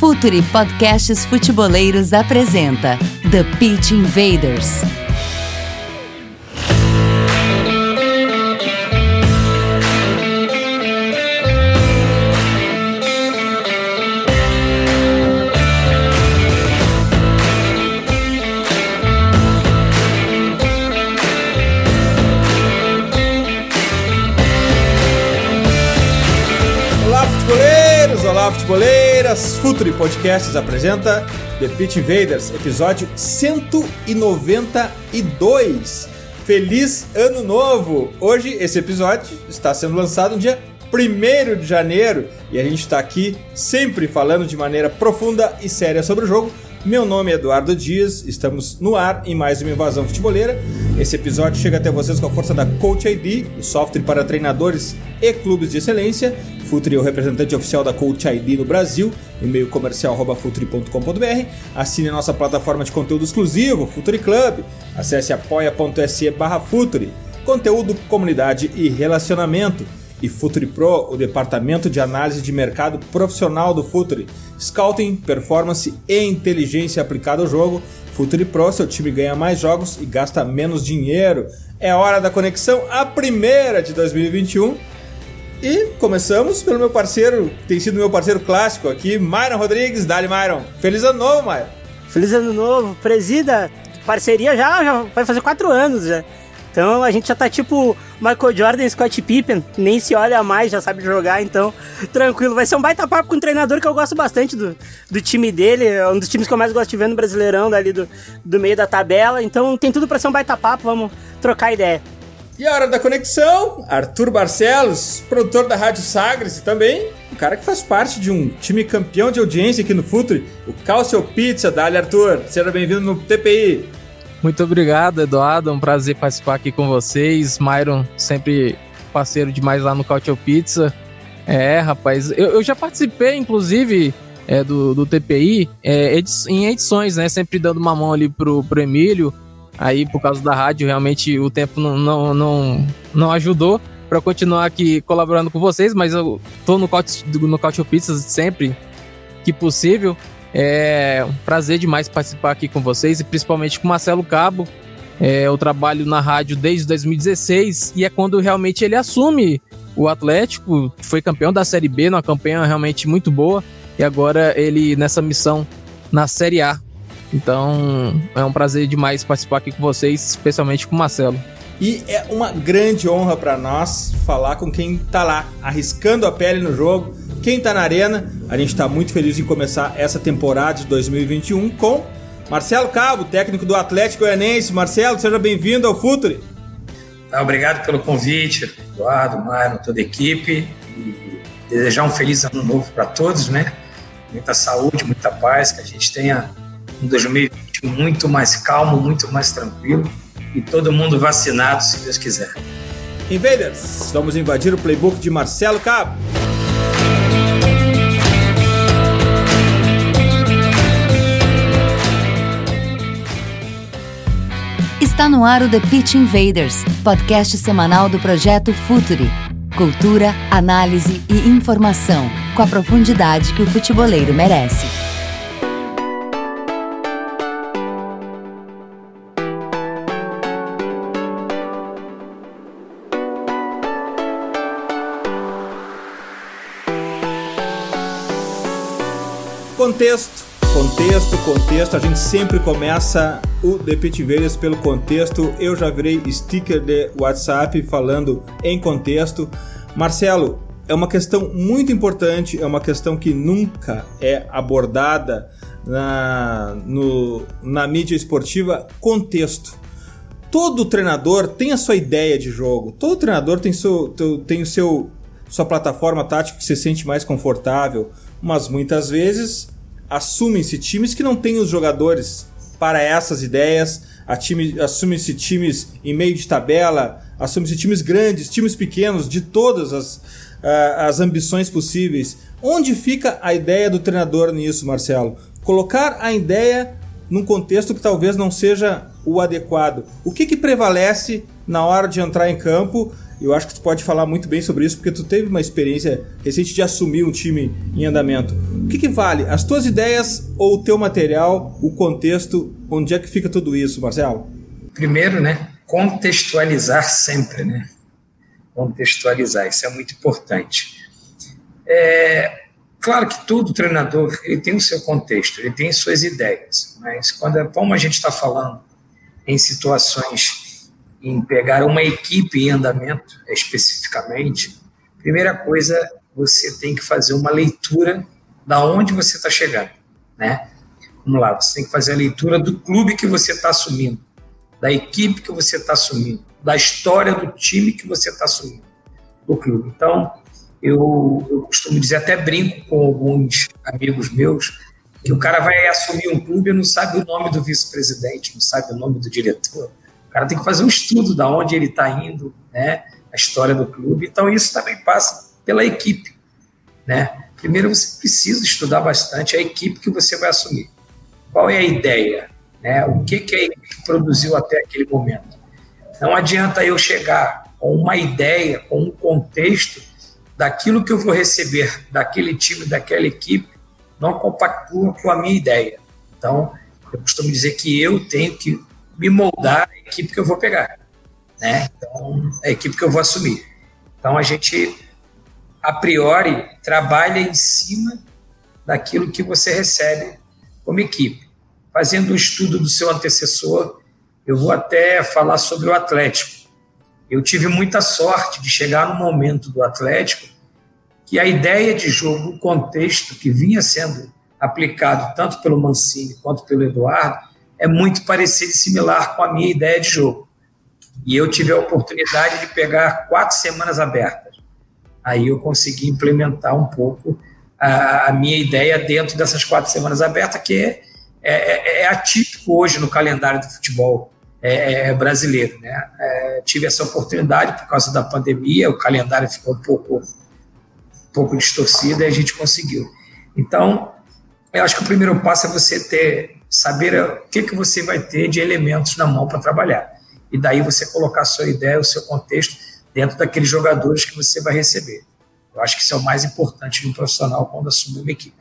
Futuri Podcasts Futeboleiros apresenta The Pitch Invaders. Olá, futeboleiros! Olá, futeboleiras! Futuri Podcasts apresenta The Pitch Invaders, episódio 192. Feliz Ano Novo! Hoje, esse episódio está sendo lançado no dia 1 de janeiro e a gente está aqui sempre falando de maneira profunda e séria sobre o jogo. Meu nome é Eduardo Dias, estamos no ar em mais uma invasão futeboleira. Esse episódio chega até vocês com a força da Coach ID, o software para treinadores e clubes de excelência. Futuri é o representante oficial da Coach ID no Brasil, e-mail comercial futuri.com.br. Assine a nossa plataforma de conteúdo exclusivo, Futuri Club. Acesse apoia.se barra. Conteúdo, comunidade e relacionamento e Futuri Pro, o departamento de análise de mercado profissional do Futuri. Scouting, performance e inteligência aplicada ao jogo. Futuri Pro, seu time ganha mais jogos e gasta menos dinheiro. É hora da conexão, a primeira de 2021. E começamos pelo meu parceiro, tem sido meu parceiro clássico aqui, Myron Rodrigues. Dali, Myron. Feliz ano novo, Myron. Feliz ano novo, presida, parceria já, já vai fazer quatro anos já. Então a gente já tá tipo Michael Jordan Scott Pippen, nem se olha mais, já sabe jogar, então tranquilo. Vai ser um baita papo com um treinador que eu gosto bastante do, do time dele, é um dos times que eu mais gosto de ver no Brasileirão, dali do, do meio da tabela. Então tem tudo pra ser um baita papo, vamos trocar ideia. E a hora da conexão, Arthur Barcelos, produtor da Rádio Sagres e também um cara que faz parte de um time campeão de audiência aqui no Futuri, o Calcio Pizza. Dali, Arthur. Seja bem-vindo no TPI. Muito obrigado, Eduardo. É um prazer participar aqui com vocês. Myron, sempre parceiro demais lá no Cautio Pizza. É, rapaz, eu, eu já participei, inclusive, é, do, do TPI é, edi em edições, né? Sempre dando uma mão ali pro, pro Emílio. Aí, por causa da rádio, realmente o tempo não, não, não, não ajudou para continuar aqui colaborando com vocês, mas eu tô no Cautio, no Pizza sempre que possível. É um prazer demais participar aqui com vocês e principalmente com o Marcelo Cabo. É, eu trabalho na rádio desde 2016 e é quando realmente ele assume o Atlético, foi campeão da Série B, numa campanha realmente muito boa, e agora ele nessa missão na Série A. Então é um prazer demais participar aqui com vocês, especialmente com o Marcelo. E é uma grande honra para nós falar com quem tá lá, arriscando a pele no jogo, quem tá na arena. A gente tá muito feliz em começar essa temporada de 2021 com Marcelo Cabo, técnico do Atlético Goianense. Marcelo, seja bem-vindo ao Futuri. Tá, obrigado pelo convite, Eduardo, Mário, toda a equipe. E desejar um feliz ano novo para todos, né? Muita saúde, muita paz, que a gente tenha um 2021 muito mais calmo, muito mais tranquilo e todo mundo vacinado, se Deus quiser. Invaders, vamos invadir o playbook de Marcelo Cabo. Está no ar o The Pitch Invaders, podcast semanal do projeto Futuri. Cultura, análise e informação, com a profundidade que o futeboleiro merece. Contexto, contexto, contexto. A gente sempre começa o The Pit Invaders pelo contexto. Eu já virei sticker de WhatsApp falando em contexto. Marcelo, é uma questão muito importante, é uma questão que nunca é abordada na, no, na mídia esportiva. Contexto. Todo treinador tem a sua ideia de jogo. Todo treinador tem, seu, tem o seu, sua plataforma tática que se sente mais confortável. Mas muitas vezes assumem-se times que não têm os jogadores para essas ideias, assumem-se times em meio de tabela, assumem-se times grandes, times pequenos, de todas as, uh, as ambições possíveis. Onde fica a ideia do treinador nisso, Marcelo? Colocar a ideia num contexto que talvez não seja o adequado. O que, que prevalece na hora de entrar em campo eu acho que tu pode falar muito bem sobre isso, porque tu teve uma experiência recente de assumir um time em andamento. O que, que vale? As tuas ideias ou o teu material, o contexto, onde é que fica tudo isso, Marcelo? Primeiro, né, contextualizar sempre, né? Contextualizar, isso é muito importante. É, claro que todo treinador ele tem o seu contexto, ele tem suas ideias, mas quando como a gente está falando em situações em pegar uma equipe em andamento especificamente, primeira coisa você tem que fazer uma leitura da onde você está chegando, né? Vamos lá, você tem que fazer a leitura do clube que você está assumindo, da equipe que você está assumindo, da história do time que você está assumindo, do clube. Então, eu, eu costumo dizer, até brinco com alguns amigos meus, que o cara vai assumir um clube e não sabe o nome do vice-presidente, não sabe o nome do diretor. O cara tem que fazer um estudo da onde ele está indo, né? A história do clube. Então isso também passa pela equipe, né? Primeiro você precisa estudar bastante a equipe que você vai assumir. Qual é a ideia, né? O que que a equipe produziu até aquele momento? Não adianta eu chegar com uma ideia, com um contexto daquilo que eu vou receber daquele time, daquela equipe, não compactua com a minha ideia. Então, eu costumo dizer que eu tenho que me moldar a equipe que eu vou pegar, né? Então, a equipe que eu vou assumir. Então, a gente, a priori, trabalha em cima daquilo que você recebe como equipe. Fazendo um estudo do seu antecessor, eu vou até falar sobre o Atlético. Eu tive muita sorte de chegar no momento do Atlético que a ideia de jogo, o contexto que vinha sendo aplicado tanto pelo Mancini quanto pelo Eduardo, é muito parecido e similar com a minha ideia de jogo. E eu tive a oportunidade de pegar quatro semanas abertas. Aí eu consegui implementar um pouco a, a minha ideia dentro dessas quatro semanas abertas, que é, é, é atípico hoje no calendário do futebol é, é brasileiro. Né? É, tive essa oportunidade por causa da pandemia, o calendário ficou um pouco pouco distorcida e a gente conseguiu. Então, eu acho que o primeiro passo é você ter, saber o que, que você vai ter de elementos na mão para trabalhar. E daí você colocar a sua ideia, o seu contexto dentro daqueles jogadores que você vai receber. Eu acho que isso é o mais importante de um profissional quando assume uma equipe.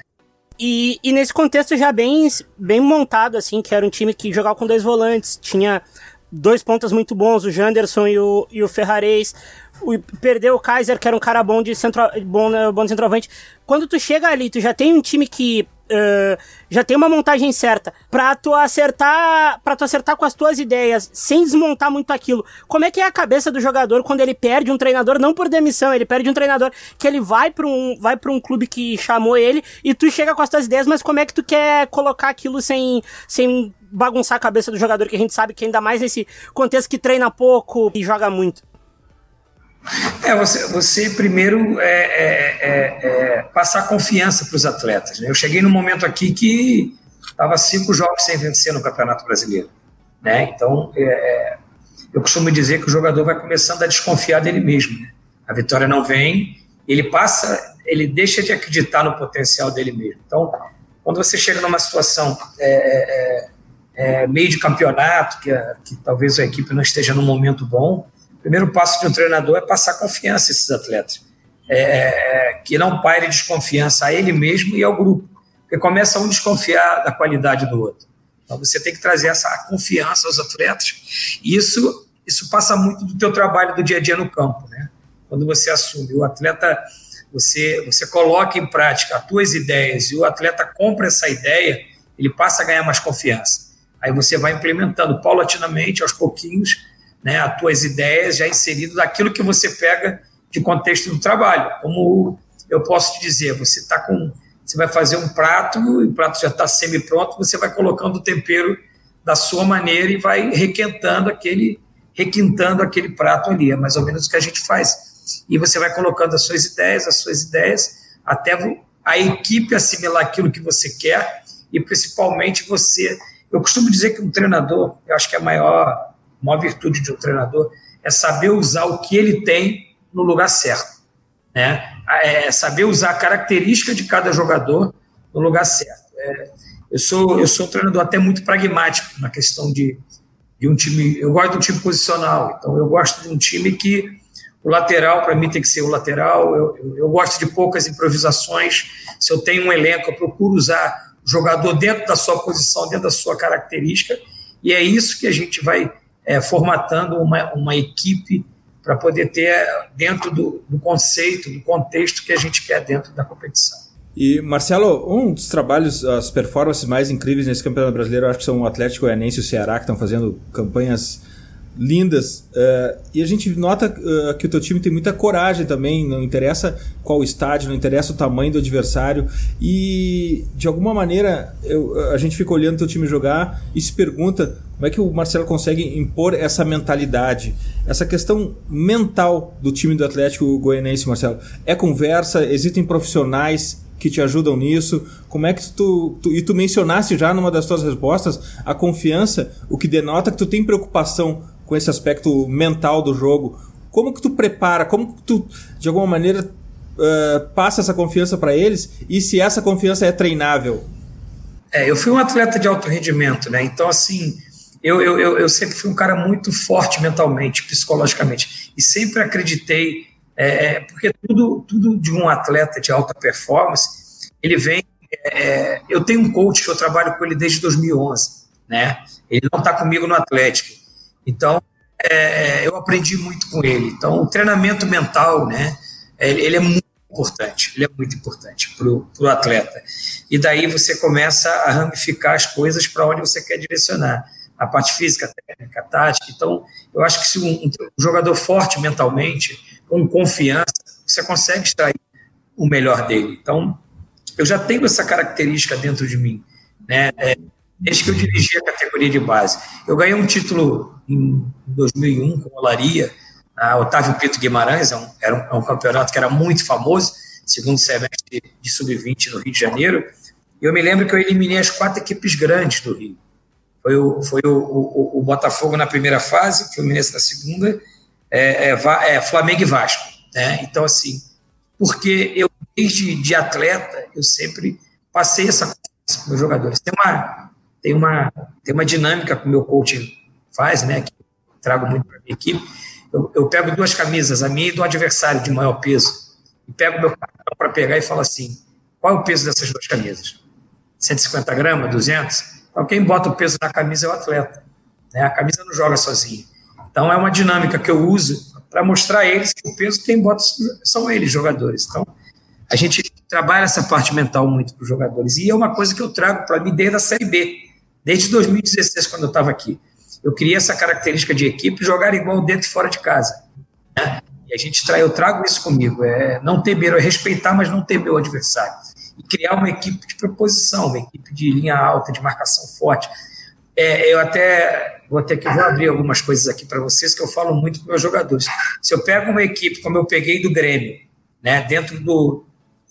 E, e, nesse contexto já bem, bem montado, assim, que era um time que jogava com dois volantes, tinha dois pontas muito bons, o Janderson e o, e o Ferrarez o, perdeu o Kaiser, que era um cara bom de, centro, bom, né, bom de centroavante. Quando tu chega ali, tu já tem um time que uh, já tem uma montagem certa pra tu acertar para tu acertar com as tuas ideias, sem desmontar muito aquilo. Como é que é a cabeça do jogador quando ele perde um treinador, não por demissão, ele perde um treinador que ele vai para um vai para um clube que chamou ele e tu chega com as tuas ideias, mas como é que tu quer colocar aquilo sem sem bagunçar a cabeça do jogador que a gente sabe que ainda mais nesse contexto que treina pouco e joga muito? É, você, você primeiro é, é, é, é passar confiança para os atletas. Né? Eu cheguei num momento aqui que estava cinco jogos sem vencer no Campeonato Brasileiro. Né? Então, é, é, eu costumo dizer que o jogador vai começando a desconfiar dele mesmo. Né? A vitória não vem, ele passa, ele deixa de acreditar no potencial dele mesmo. Então, quando você chega numa situação meio de campeonato, que, que talvez a equipe não esteja num momento bom, o primeiro passo de um treinador é passar confiança a esses atletas. É, é, que não paire desconfiança a ele mesmo e ao grupo. Porque começa um desconfiar da qualidade do outro. Então você tem que trazer essa confiança aos atletas. E isso, isso passa muito do teu trabalho do dia a dia no campo. Né? Quando você assume, o atleta, você, você coloca em prática as tuas ideias e o atleta compra essa ideia, ele passa a ganhar mais confiança. Aí você vai implementando paulatinamente, aos pouquinhos, né, as tuas ideias já inserido daquilo que você pega de contexto do trabalho. Como eu posso te dizer, você está com, você vai fazer um prato e o prato já está semi pronto, você vai colocando o tempero da sua maneira e vai requentando aquele, requintando aquele prato ali. É mais ou menos o que a gente faz. E você vai colocando as suas ideias, as suas ideias, até a equipe assimilar aquilo que você quer e principalmente você. Eu costumo dizer que um treinador, eu acho que é a maior maior virtude de um treinador é saber usar o que ele tem no lugar certo. Né? É saber usar a característica de cada jogador no lugar certo. É, eu, sou, eu sou um treinador até muito pragmático na questão de, de um time. Eu gosto de um time posicional, então eu gosto de um time que O lateral, para mim, tem que ser o lateral. Eu, eu, eu, gosto de poucas improvisações. Se eu tenho um elenco, eu procuro usar o jogador dentro da sua posição, dentro da sua característica. E é isso que a gente vai é, formatando uma, uma equipe para poder ter dentro do, do conceito, do contexto que a gente quer dentro da competição. E, Marcelo, um dos trabalhos, as performances mais incríveis nesse campeonato brasileiro, acho que são o Atlético Goianense e o Ceará, que estão fazendo campanhas lindas. Uh, e a gente nota uh, que o teu time tem muita coragem também, não interessa qual estádio, não interessa o tamanho do adversário. E de alguma maneira eu, a gente fica olhando o teu time jogar e se pergunta como é que o Marcelo consegue impor essa mentalidade, essa questão mental do time do Atlético Goianense, Marcelo. É conversa, existem profissionais que te ajudam nisso? Como é que tu, tu, e tu mencionaste já numa das tuas respostas a confiança, o que denota que tu tem preocupação com esse aspecto mental do jogo. Como que tu prepara? Como que tu de alguma maneira uh, passa essa confiança para eles? E se essa confiança é treinável? É, eu fui um atleta de alto rendimento, né? Então assim, eu, eu, eu, eu sempre fui um cara muito forte mentalmente, psicologicamente, e sempre acreditei é, é, porque tudo, tudo de um atleta de alta performance, ele vem. É, eu tenho um coach que eu trabalho com ele desde 2011, né? Ele não está comigo no Atlético, então é, eu aprendi muito com ele. Então o treinamento mental, né? Ele, ele é muito importante, ele é muito importante para o atleta. E daí você começa a ramificar as coisas para onde você quer direcionar. A parte física, técnica, tática. Então, eu acho que se um, um jogador forte mentalmente, com confiança, você consegue extrair o melhor dele. Então, eu já tenho essa característica dentro de mim, né? É, desde que eu dirigi a categoria de base. Eu ganhei um título em 2001 com o Olaria, a Otávio Pinto Guimarães, é um, era um, é um, campeonato que era muito famoso, segundo semestre de sub-20 no Rio de Janeiro. E eu me lembro que eu eliminei as quatro equipes grandes do Rio. Foi o, foi o, o, o Botafogo na primeira fase, Fluminense na segunda é, é, é, Flamengo e Vasco. Né? Então, assim, porque eu, desde de atleta, eu sempre passei essa confiança com meus jogadores. Tem uma, tem uma, tem uma dinâmica que o meu coaching faz, né, que eu trago muito para a minha equipe. Eu, eu, pego duas camisas, a minha e do adversário de maior peso, e pego meu cartão para pegar e falo assim: qual é o peso dessas duas camisas? 150 gramas, 200? Então, quem bota o peso na camisa é o atleta. Né? A camisa não joga sozinha. Então é uma dinâmica que eu uso para mostrar a eles que o peso quem bota são eles, jogadores. Então a gente trabalha essa parte mental muito para os jogadores. E é uma coisa que eu trago para mim desde a Série B, desde 2016, quando eu estava aqui. Eu criei essa característica de equipe, jogar igual dentro e fora de casa. Né? E a gente trai, eu trago isso comigo, é não temer, é respeitar, mas não temer o adversário. E criar uma equipe de proposição, uma equipe de linha alta, de marcação forte. É, eu até vou ter que vou abrir algumas coisas aqui para vocês que eu falo muito com meus jogadores. Se eu pego uma equipe como eu peguei do Grêmio, né, dentro do,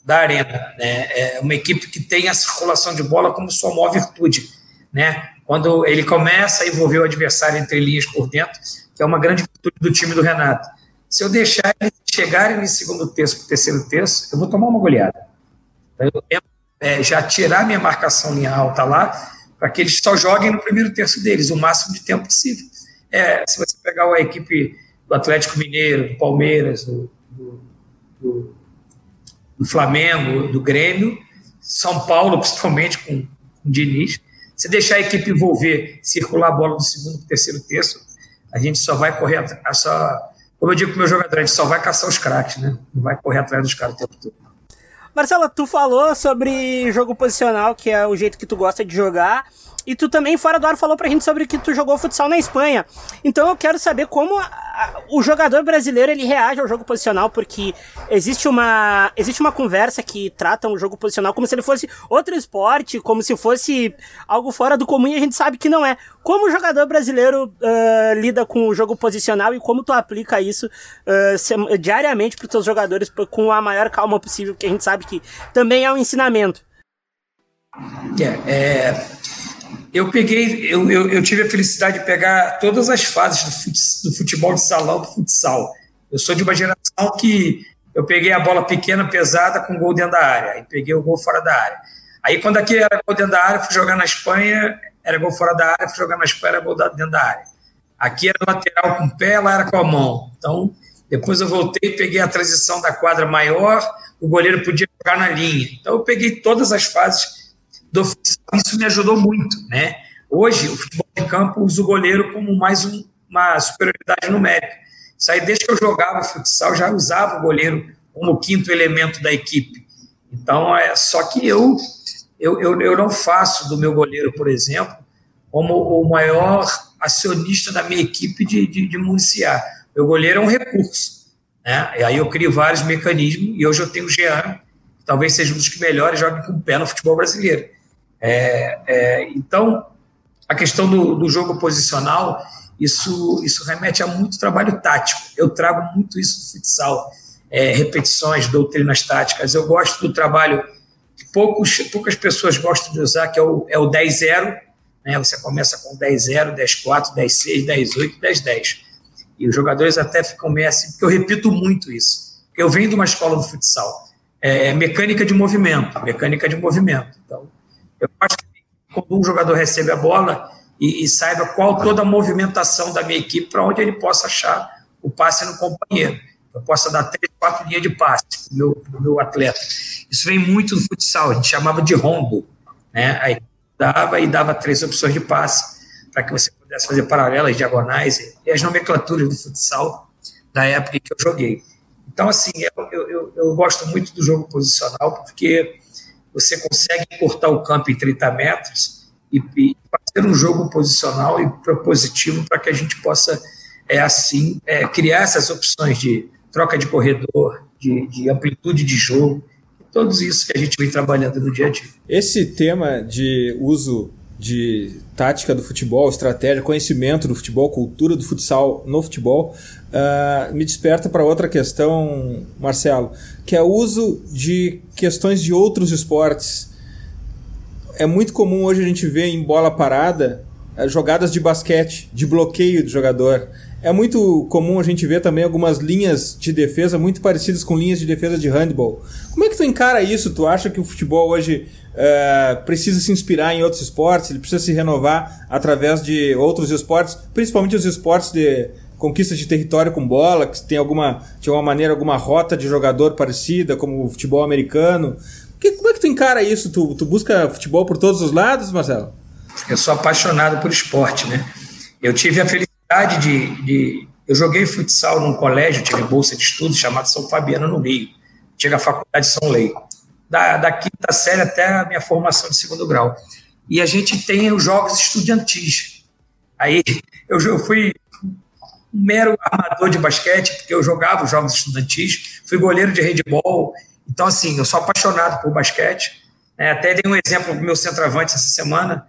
da arena, né, é uma equipe que tem a circulação de bola como sua maior virtude, né? Quando ele começa a envolver o adversário entre linhas por dentro, que é uma grande virtude do time do Renato. Se eu deixar eles chegarem no segundo terço, para terceiro terço, eu vou tomar uma goleada. É, já tirar minha marcação linha alta lá para que eles só joguem no primeiro terço deles, o máximo de tempo possível. É, se você pegar a equipe do Atlético Mineiro, do Palmeiras, do, do, do, do Flamengo, do Grêmio, São Paulo, principalmente com, com o Diniz, se deixar a equipe envolver, circular a bola do segundo para terceiro terço, a gente só vai correr atrás, como eu digo para o meu jogador, a gente só vai caçar os craques, né? Não vai correr atrás dos caras o tempo todo. Marcela, tu falou sobre jogo posicional, que é o jeito que tu gosta de jogar. E tu também, fora do ar, falou pra gente sobre que tu jogou futsal na Espanha. Então eu quero saber como a, a, o jogador brasileiro ele reage ao jogo posicional, porque existe uma, existe uma conversa que trata o jogo posicional como se ele fosse outro esporte, como se fosse algo fora do comum e a gente sabe que não é. Como o jogador brasileiro uh, lida com o jogo posicional e como tu aplica isso uh, diariamente para os teus jogadores com a maior calma possível, que a gente sabe que também é um ensinamento. É, é eu peguei, eu, eu, eu, tive a felicidade de pegar todas as fases do futebol de salão, do futsal. Eu sou de uma geração que eu peguei a bola pequena, pesada, com gol dentro da área, aí peguei o gol fora da área. Aí quando aqui era gol dentro da área, fui jogar na Espanha, era gol fora da área, fui jogar na Espanha, era gol dentro da área. Aqui era lateral com o pé, lá era com a mão. Então, Depois eu voltei, peguei a transição da quadra maior, o goleiro podia jogar na linha. Então eu peguei todas as fases do. Isso me ajudou muito, né? Hoje, o futebol de campo usa o goleiro como mais um, uma superioridade numérica. Isso aí, desde que eu jogava futsal, já usava o goleiro como quinto elemento da equipe. Então, é só que eu, eu, eu, eu não faço do meu goleiro, por exemplo, como o maior acionista da minha equipe de, de, de municiar. Meu goleiro é um recurso. Né? E aí eu crio vários mecanismos, e hoje eu tenho o Jean, que talvez seja um dos que melhores joga com o pé no futebol brasileiro. É, é, então, a questão do, do jogo posicional, isso, isso remete a muito trabalho tático. Eu trago muito isso do futsal. É, repetições, doutrinas táticas. Eu gosto do trabalho que poucos, poucas pessoas gostam de usar, que é o, é o 10-0. Né? Você começa com 10-0, 10-4, 10-6, 10-8, 10-10. E os jogadores até ficam meio assim, porque eu repito muito isso. Eu venho de uma escola do futsal. É, é mecânica de movimento, mecânica de movimento. Então, eu acho que quando um jogador recebe a bola e, e saiba qual toda a movimentação da minha equipe para onde ele possa achar o passe no companheiro. Eu possa dar três, quatro linhas de passe para o meu, meu atleta. Isso vem muito do futsal, a gente chamava de rombo. Né? Aí dava e dava três opções de passe para que você pudesse fazer paralelas, diagonais e as nomenclaturas do futsal da época que eu joguei. Então, assim, eu, eu, eu gosto muito do jogo posicional porque você consegue cortar o campo em 30 metros e, e fazer um jogo posicional e propositivo para que a gente possa, é, assim, é, criar essas opções de troca de corredor, de, de amplitude de jogo, todos isso que a gente vem trabalhando no dia a dia. Esse tema de uso de tática do futebol, estratégia, conhecimento do futebol, cultura do futsal no futebol, uh, me desperta para outra questão, Marcelo, que é o uso de questões de outros esportes. É muito comum hoje a gente ver em bola parada uh, jogadas de basquete, de bloqueio do jogador. É muito comum a gente ver também algumas linhas de defesa muito parecidas com linhas de defesa de handball. Como é que tu encara isso? Tu acha que o futebol hoje uh, precisa se inspirar em outros esportes, ele precisa se renovar através de outros esportes, principalmente os esportes de conquista de território com bola, que tem alguma, de alguma maneira, alguma rota de jogador parecida, como o futebol americano. Que, como é que tu encara isso? Tu, tu busca futebol por todos os lados, Marcelo? Eu sou apaixonado por esporte, né? Eu tive a felicidade de, de eu joguei futsal num colégio, tive bolsa de estudos chamado São Fabiano no Rio. Tive a faculdade de São Lei da, da quinta série até a minha formação de segundo grau. E a gente tem os jogos estudantis. Aí eu, eu fui um mero armador de basquete, porque eu jogava os jogos estudantis, fui goleiro de handball. Então, assim, eu sou apaixonado por basquete. É, até dei um exemplo do meu centroavante essa semana.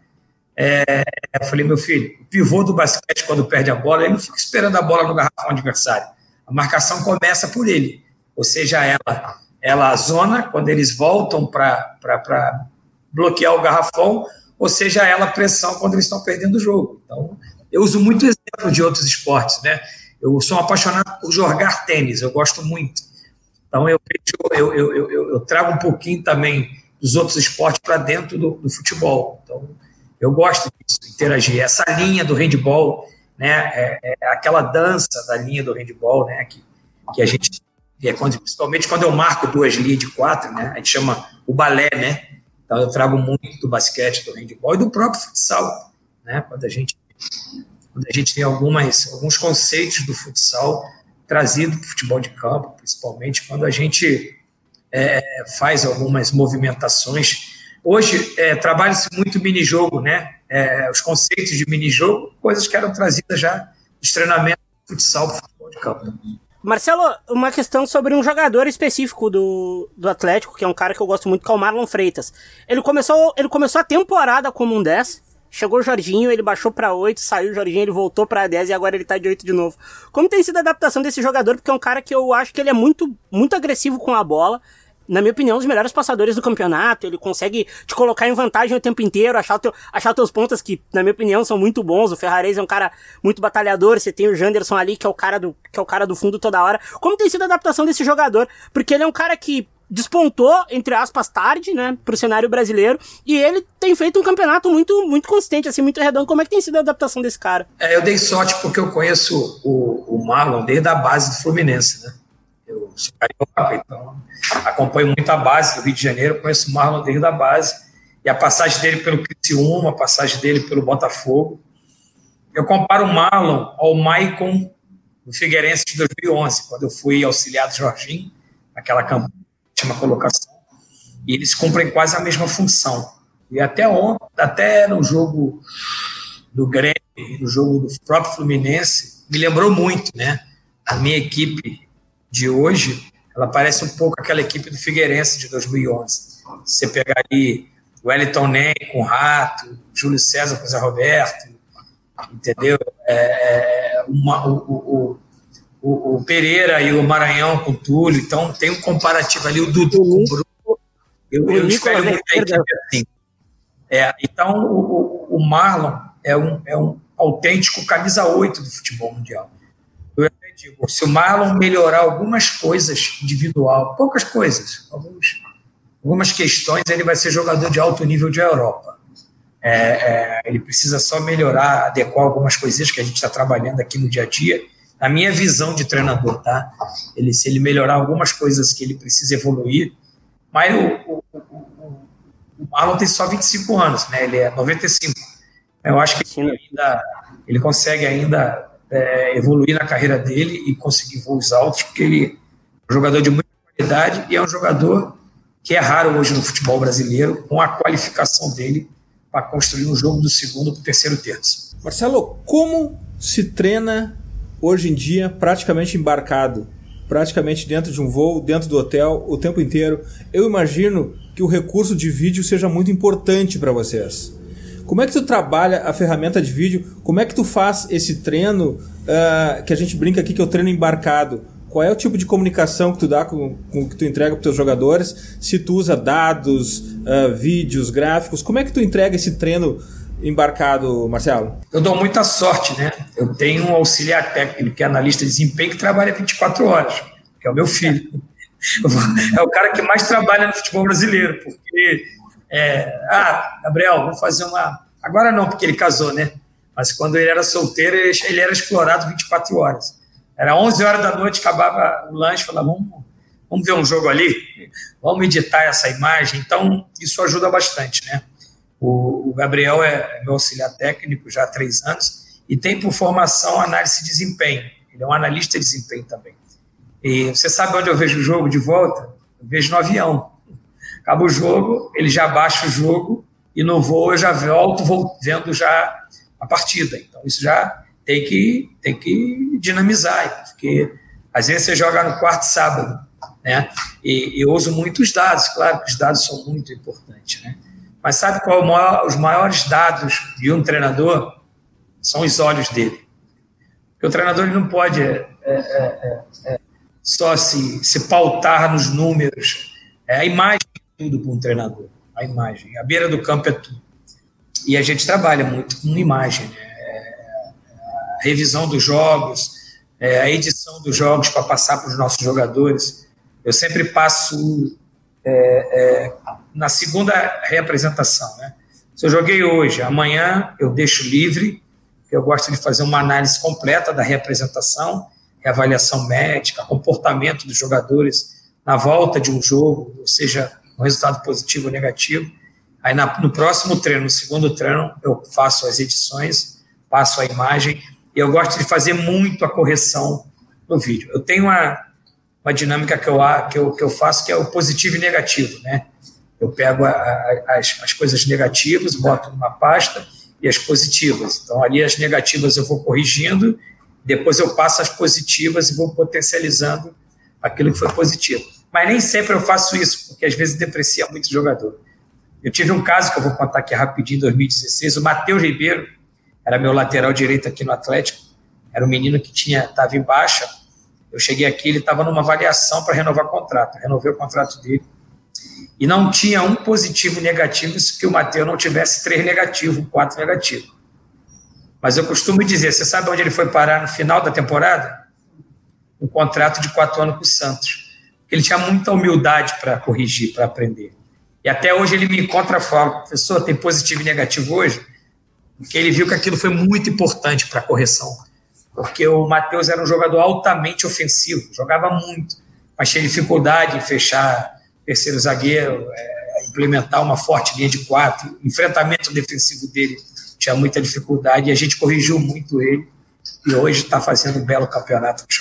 É, eu falei, meu filho, o pivô do basquete, quando perde a bola, ele não fica esperando a bola no garrafão adversário. A marcação começa por ele. Ou seja, ela ela zona quando eles voltam para bloquear o garrafão, ou seja, ela pressão quando eles estão perdendo o jogo. Então, eu uso muito exemplo de outros esportes, né? Eu sou apaixonado por jogar tênis, eu gosto muito. Então, eu, eu, eu, eu, eu trago um pouquinho também dos outros esportes para dentro do, do, futebol. Então, eu gosto disso, interagir. Essa linha do handball, né, é, é aquela dança da linha do handball, né, que, que a gente é quando, principalmente quando eu marco duas linhas de quatro, né? A gente chama o balé, né? Então eu trago muito do basquete, do handball e do próprio futsal, né? Quando a gente, quando a gente tem algumas, alguns conceitos do futsal trazido para o futebol de campo, principalmente quando a gente é, faz algumas movimentações. Hoje é, trabalha-se muito mini-jogo, né? É, os conceitos de mini-jogo, coisas que eram trazidas já dos treinamentos do futsal para futebol de campo. Marcelo, uma questão sobre um jogador específico do, do Atlético, que é um cara que eu gosto muito, que é o Marlon Freitas. Ele começou, ele começou a temporada como um 10, chegou o Jorginho, ele baixou para 8, saiu o Jorginho, ele voltou para 10 e agora ele tá de 8 de novo. Como tem sido a adaptação desse jogador? Porque é um cara que eu acho que ele é muito, muito agressivo com a bola na minha opinião, um dos melhores passadores do campeonato. Ele consegue te colocar em vantagem o tempo inteiro, achar, teu, achar teus pontas que, na minha opinião, são muito bons. O Ferrarese é um cara muito batalhador. Você tem o Janderson ali, que é o cara do, que é o cara do fundo toda hora. Como tem sido a adaptação desse jogador? Porque ele é um cara que despontou, entre aspas, tarde, né, pro cenário brasileiro, e ele tem feito um campeonato muito, muito consistente, assim, muito redondo. Como é que tem sido a adaptação desse cara? É, eu dei sorte porque eu conheço o, o Marlon desde a base do Fluminense, né? Eu sou carioca, então acompanho muito a base do Rio de Janeiro, conheço o Marlon desde a base, e a passagem dele pelo Criciúma, a passagem dele pelo Botafogo. Eu comparo o Marlon ao Maicon do Figueirense de 2011, quando eu fui auxiliar do Jorginho, naquela campanha última colocação, e eles cumprem quase a mesma função. E até ontem, até no jogo do Grêmio, no jogo do próprio Fluminense, me lembrou muito, né? A minha equipe de hoje, ela parece um pouco aquela equipe do Figueirense de 2011. Você pegar aí o Wellington Ney com o Rato, Júlio César com o Zé Roberto, entendeu? É, é uma, o, o, o, o, Pereira e o Maranhão com o Túlio, então tem um comparativo ali, o Dudu com o Bruno. Eu, eu espero muito a equipe assim. É, então, o, o, Marlon é um, é um autêntico camisa 8 do futebol mundial. Digo, se o Marlon melhorar algumas coisas individual, poucas coisas, alguns, algumas questões, ele vai ser jogador de alto nível de Europa. É, é, ele precisa só melhorar, adequar algumas coisinhas que a gente está trabalhando aqui no dia a dia. Na minha visão de treinador, tá? Ele, se ele melhorar algumas coisas que ele precisa evoluir, mas o, o, o, o Marlon tem só 25 anos, né? Ele é 95. Eu acho que ele, ainda, ele consegue ainda é, evoluir na carreira dele e conseguir voos altos, porque ele é um jogador de muita qualidade e é um jogador que é raro hoje no futebol brasileiro, com a qualificação dele para construir um jogo do segundo para o terceiro terço. Marcelo, como se treina hoje em dia praticamente embarcado? Praticamente dentro de um voo, dentro do hotel, o tempo inteiro. Eu imagino que o recurso de vídeo seja muito importante para vocês. Como é que tu trabalha a ferramenta de vídeo? Como é que tu faz esse treino uh, que a gente brinca aqui que é o treino embarcado? Qual é o tipo de comunicação que tu dá com, com que tu entrega para teus jogadores? Se tu usa dados, uh, vídeos, gráficos, como é que tu entrega esse treino embarcado, Marcelo? Eu dou muita sorte, né? Eu tenho um auxiliar técnico que é analista de desempenho que trabalha 24 horas, que é o meu filho. É o cara que mais trabalha no futebol brasileiro, porque é, ah, Gabriel, vou fazer uma. Agora não, porque ele casou, né? Mas quando ele era solteiro, ele era explorado 24 horas. Era 11 horas da noite, acabava o lanche, falava, vamos, vamos ver um jogo ali, vamos editar essa imagem. Então, isso ajuda bastante, né? O, o Gabriel é meu auxiliar técnico já há três anos e tem por formação análise de desempenho. Ele é um analista de desempenho também. E você sabe onde eu vejo o jogo de volta? Eu vejo no avião. Acaba o jogo, ele já baixa o jogo e no voo eu já volto vou vendo já a partida. Então, isso já tem que, tem que dinamizar, porque às vezes você joga no quarto sábado, né? E eu uso muito os dados, claro que os dados são muito importantes, né? Mas sabe qual é maior, os maiores dados de um treinador? São os olhos dele. Porque o treinador ele não pode é, é, é, é só se, se pautar nos números. É a imagem tudo para um treinador. A imagem. A beira do campo é tudo. E a gente trabalha muito com imagem, né? revisão dos jogos, é, a edição dos jogos para passar para os nossos jogadores. Eu sempre passo é, é, na segunda reapresentação. Né? Se eu joguei hoje, amanhã eu deixo livre, eu gosto de fazer uma análise completa da reapresentação, reavaliação médica, comportamento dos jogadores na volta de um jogo, ou seja, um resultado positivo ou negativo. Aí na, no próximo treino, no segundo treino, eu faço as edições, passo a imagem eu gosto de fazer muito a correção no vídeo. Eu tenho uma, uma dinâmica que eu, que, eu, que eu faço que é o positivo e negativo, né? Eu pego a, a, as, as coisas negativas, boto numa pasta e as positivas. Então, ali as negativas eu vou corrigindo, depois eu passo as positivas e vou potencializando aquilo que foi positivo. Mas nem sempre eu faço isso, porque às vezes deprecia muito o jogador. Eu tive um caso que eu vou contar aqui rapidinho, em 2016, o Matheus Ribeiro, era meu lateral direito aqui no Atlético, era um menino que tinha estava em baixa. Eu cheguei aqui, ele estava numa avaliação para renovar o contrato, renovei o contrato dele. E não tinha um positivo e negativo se o Matheus não tivesse três negativos, quatro negativos. Mas eu costumo dizer, você sabe onde ele foi parar no final da temporada? Um contrato de quatro anos com o Santos. Ele tinha muita humildade para corrigir, para aprender. E até hoje ele me encontra e fala, professor, tem positivo e negativo hoje? Porque ele viu que aquilo foi muito importante para a correção. Porque o Matheus era um jogador altamente ofensivo, jogava muito, mas tinha dificuldade em fechar terceiro zagueiro, é, implementar uma forte linha de quatro, enfrentamento defensivo dele tinha muita dificuldade e a gente corrigiu muito ele e hoje está fazendo um belo campeonato o.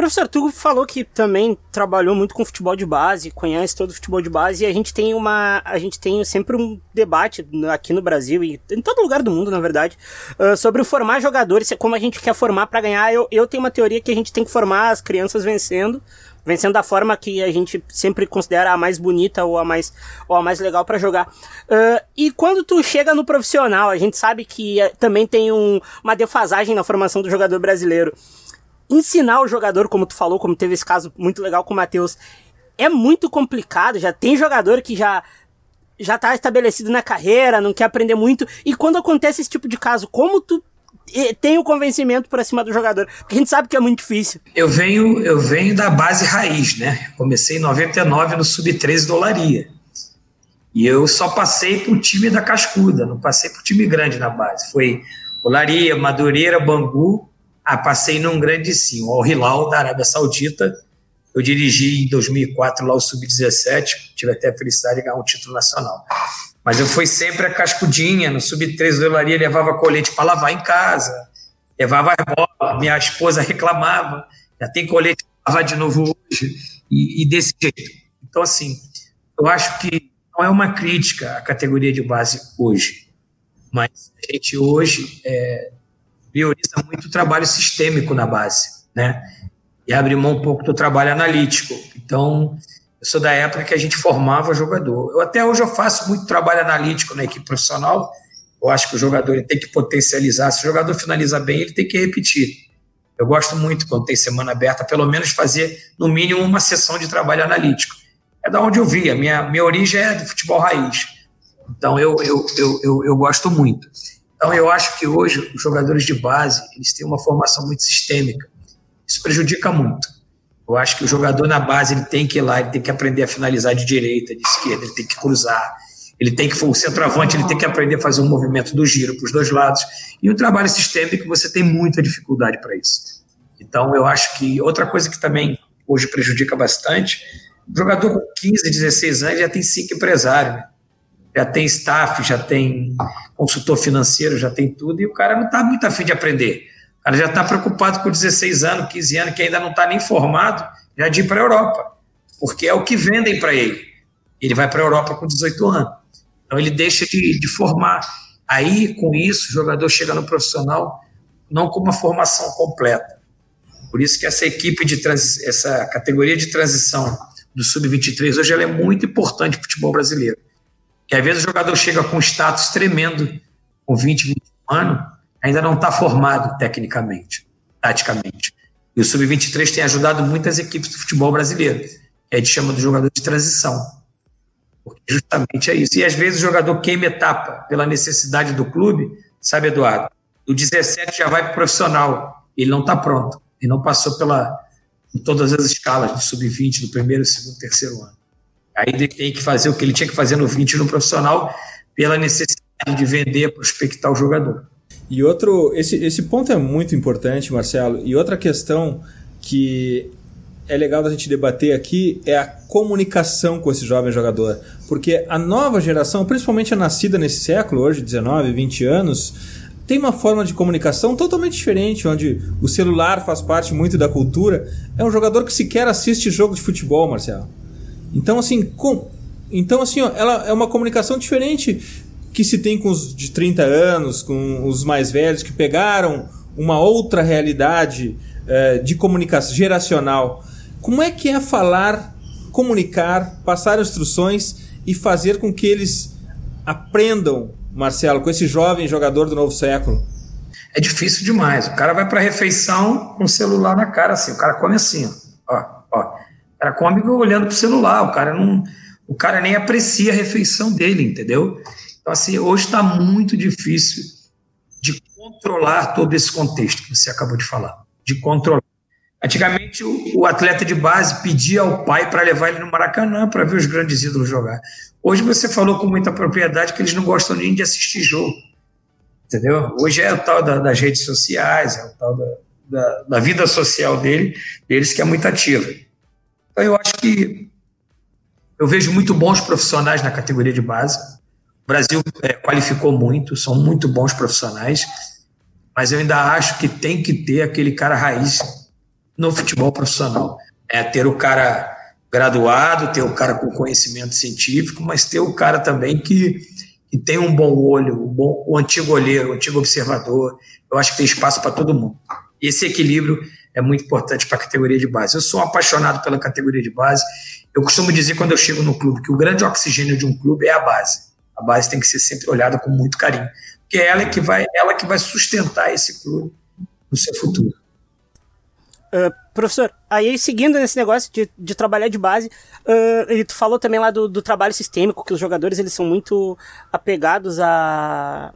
Professor, tu falou que também trabalhou muito com futebol de base, conhece todo o futebol de base, e a gente tem uma. A gente tem sempre um debate aqui no Brasil e em todo lugar do mundo, na verdade, uh, sobre formar jogadores, como a gente quer formar para ganhar. Eu, eu tenho uma teoria que a gente tem que formar as crianças vencendo, vencendo da forma que a gente sempre considera a mais bonita ou a mais, ou a mais legal para jogar. Uh, e quando tu chega no profissional, a gente sabe que uh, também tem um, uma defasagem na formação do jogador brasileiro ensinar o jogador, como tu falou, como teve esse caso muito legal com o Matheus, é muito complicado. Já tem jogador que já já tá estabelecido na carreira, não quer aprender muito. E quando acontece esse tipo de caso, como tu tem o convencimento por cima do jogador? Porque a gente sabe que é muito difícil. Eu venho, eu venho da base raiz, né? Comecei em 99 no Sub-13 do Olaria. E eu só passei pro time da Cascuda, não passei pro time grande na base. Foi Olaria, Madureira, Bangu ah, passei num grande sim, o Al Hilal da Arábia Saudita. Eu dirigi em 2004 lá o Sub-17, tive até a felicidade de ganhar um título nacional. Mas eu fui sempre a cascudinha, no Sub-13 do Elaria, levava colete para lavar em casa, levava as bolas, minha esposa reclamava, já tem colete para lavar de novo hoje, e, e desse jeito. Então, assim, eu acho que não é uma crítica à categoria de base hoje, mas a gente hoje é, prioriza muito o trabalho sistêmico na base, né? E abre mão um pouco do trabalho analítico. Então, eu sou da época que a gente formava jogador. Eu até hoje eu faço muito trabalho analítico na equipe profissional. Eu acho que o jogador tem que potencializar. Se o jogador finaliza bem, ele tem que repetir. Eu gosto muito quando tem semana aberta, pelo menos fazer no mínimo uma sessão de trabalho analítico. É da onde eu vi. A minha, minha origem é do futebol raiz. Então eu, eu, eu, eu, eu gosto muito. Então, eu acho que hoje os jogadores de base eles têm uma formação muito sistêmica. Isso prejudica muito. Eu acho que o jogador na base ele tem que ir lá, ele tem que aprender a finalizar de direita, de esquerda, ele tem que cruzar, ele tem que o centroavante, ele tem que aprender a fazer um movimento do giro para os dois lados. E o trabalho sistêmico você tem muita dificuldade para isso. Então, eu acho que outra coisa que também hoje prejudica bastante, o jogador com 15, 16 anos já tem cinco empresários. Né? Já tem staff, já tem consultor financeiro, já tem tudo, e o cara não está muito afim de aprender. O cara já está preocupado com 16 anos, 15 anos, que ainda não está nem formado, já de ir para a Europa, porque é o que vendem para ele. Ele vai para a Europa com 18 anos. Então ele deixa de, de formar. Aí, com isso, o jogador chega no profissional não com uma formação completa. Por isso que essa equipe de essa categoria de transição do sub-23 hoje ela é muito importante para o futebol brasileiro que às vezes o jogador chega com um status tremendo, com 20, 21 anos, ainda não está formado tecnicamente, taticamente. E o Sub-23 tem ajudado muitas equipes do futebol brasileiro, que a gente chama de jogador de transição. Porque justamente é isso. E às vezes o jogador queima etapa pela necessidade do clube, sabe, Eduardo? Do 17 já vai para o profissional. Ele não está pronto. Ele não passou pela em todas as escalas de sub-20, do primeiro, segundo, terceiro ano. Aí ele tem que fazer o que ele tinha que fazer no 20 no profissional pela necessidade de vender, prospectar o jogador. E outro, esse, esse ponto é muito importante, Marcelo. E outra questão que é legal da gente debater aqui é a comunicação com esse jovem jogador. Porque a nova geração, principalmente a nascida nesse século, hoje, 19, 20 anos, tem uma forma de comunicação totalmente diferente, onde o celular faz parte muito da cultura. É um jogador que sequer assiste jogo de futebol, Marcelo. Então, assim, com, então, assim, ó, ela é uma comunicação diferente que se tem com os de 30 anos, com os mais velhos que pegaram uma outra realidade é, de comunicação geracional. Como é que é falar, comunicar, passar instruções e fazer com que eles aprendam, Marcelo, com esse jovem jogador do novo século? É difícil demais. O cara vai para a refeição com o celular na cara, assim. O cara come assim, ó, cara come olhando pro celular, o cara não. O cara nem aprecia a refeição dele, entendeu? Então, assim, hoje está muito difícil de controlar todo esse contexto que você acabou de falar. De controlar. Antigamente, o, o, atleta de base pedia ao pai para levar ele no Maracanã para ver os grandes ídolos jogar. Hoje você falou com muita propriedade que eles não gostam nem de assistir jogo. Entendeu? Hoje é o tal da, das redes sociais, é o tal da, da, da, vida social dele, deles que é muito ativa. Então eu acho que eu vejo muito bons profissionais na categoria de base. O Brasil é, qualificou muito, são muito bons profissionais, mas eu ainda acho que tem que ter aquele cara raiz no futebol profissional. É ter o cara graduado, ter o cara com conhecimento científico, mas ter o cara também que, que tem um bom olho, um bom, o antigo olheiro, o antigo observador. Eu acho que tem espaço para todo mundo. Esse equilíbrio é muito importante para a categoria de base. Eu sou apaixonado pela categoria de base. Eu costumo dizer quando eu chego no clube que o grande oxigênio de um clube é a base. A base tem que ser sempre olhada com muito carinho, porque é ela que vai, ela que vai sustentar esse clube no seu futuro. Uh, professor, aí seguindo nesse negócio de, de trabalhar de base, uh, ele falou também lá do, do trabalho sistêmico, que os jogadores eles são muito apegados a,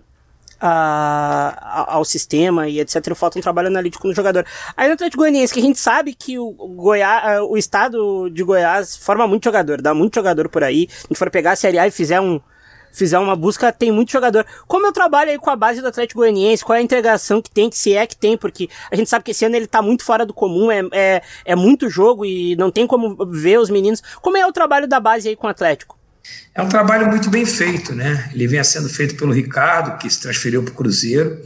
a, ao sistema e etc. Falta um trabalho analítico no jogador. Aí no Atlético Goianiense, que a gente sabe que o, Goiás, o estado de Goiás forma muito jogador, dá muito jogador por aí. Se a gente for pegar a Série A e fizer um, fizer uma busca, tem muito jogador. Como eu trabalho aí com a base do Atlético Goianiense, qual é a integração que tem, que se é que tem, porque a gente sabe que esse ano ele tá muito fora do comum, é, é, é muito jogo e não tem como ver os meninos. Como é o trabalho da base aí com o Atlético? É um trabalho muito bem feito, né? Ele vem sendo feito pelo Ricardo, que se transferiu para o Cruzeiro,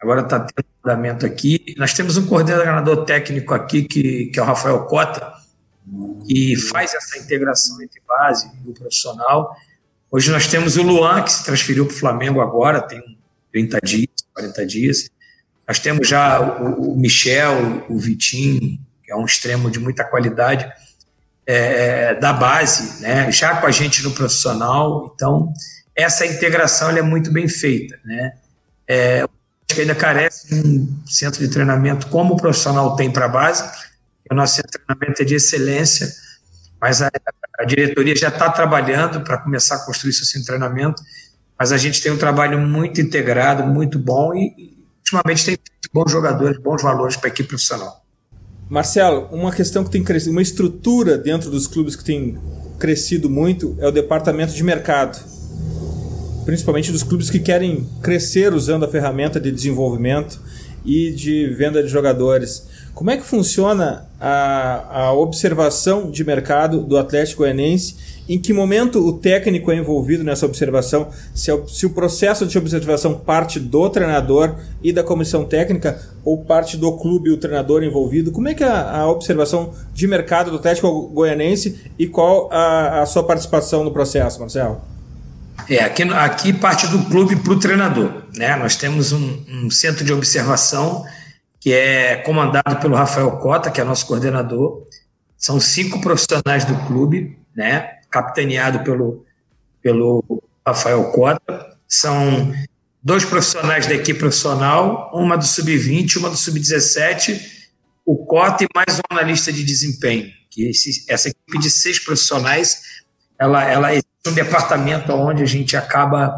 agora está tendo andamento aqui. Nós temos um coordenador técnico aqui, que, que é o Rafael Cota, que faz essa integração entre base e o profissional. Hoje nós temos o Luan, que se transferiu para o Flamengo agora, tem 30 dias, 40 dias. Nós temos já o, o Michel, o Vitinho, que é um extremo de muita qualidade é, da base, né, já com a gente no profissional. Então, essa integração é muito bem feita. Né? É, acho que ainda carece de um centro de treinamento como o profissional tem para a base. O nosso centro de treinamento é de excelência, mas a, a diretoria já está trabalhando para começar a construir de treinamento. Mas a gente tem um trabalho muito integrado, muito bom e, e ultimamente tem bons jogadores, bons valores para a equipe profissional. Marcelo, uma questão que tem crescido, uma estrutura dentro dos clubes que tem crescido muito é o departamento de mercado. Principalmente dos clubes que querem crescer usando a ferramenta de desenvolvimento e de venda de jogadores. Como é que funciona a, a observação de mercado do Atlético Goianiense em que momento o técnico é envolvido nessa observação? Se, é se o processo de observação parte do treinador e da comissão técnica ou parte do clube e o treinador envolvido? Como é que é a, a observação de mercado do Atlético Goianense e qual a, a sua participação no processo, Marcelo? É, aqui, aqui parte do clube para o treinador. Né? Nós temos um, um, centro de observação que é comandado pelo Rafael Cota, que é nosso coordenador. São cinco profissionais do clube, né? capitaneado pelo, pelo Rafael Cota. São dois profissionais da equipe profissional, uma do sub-20, uma do sub-17, o Cota e mais um analista de desempenho. Que esse, essa equipe de seis profissionais, ela, ela é um departamento onde a gente acaba.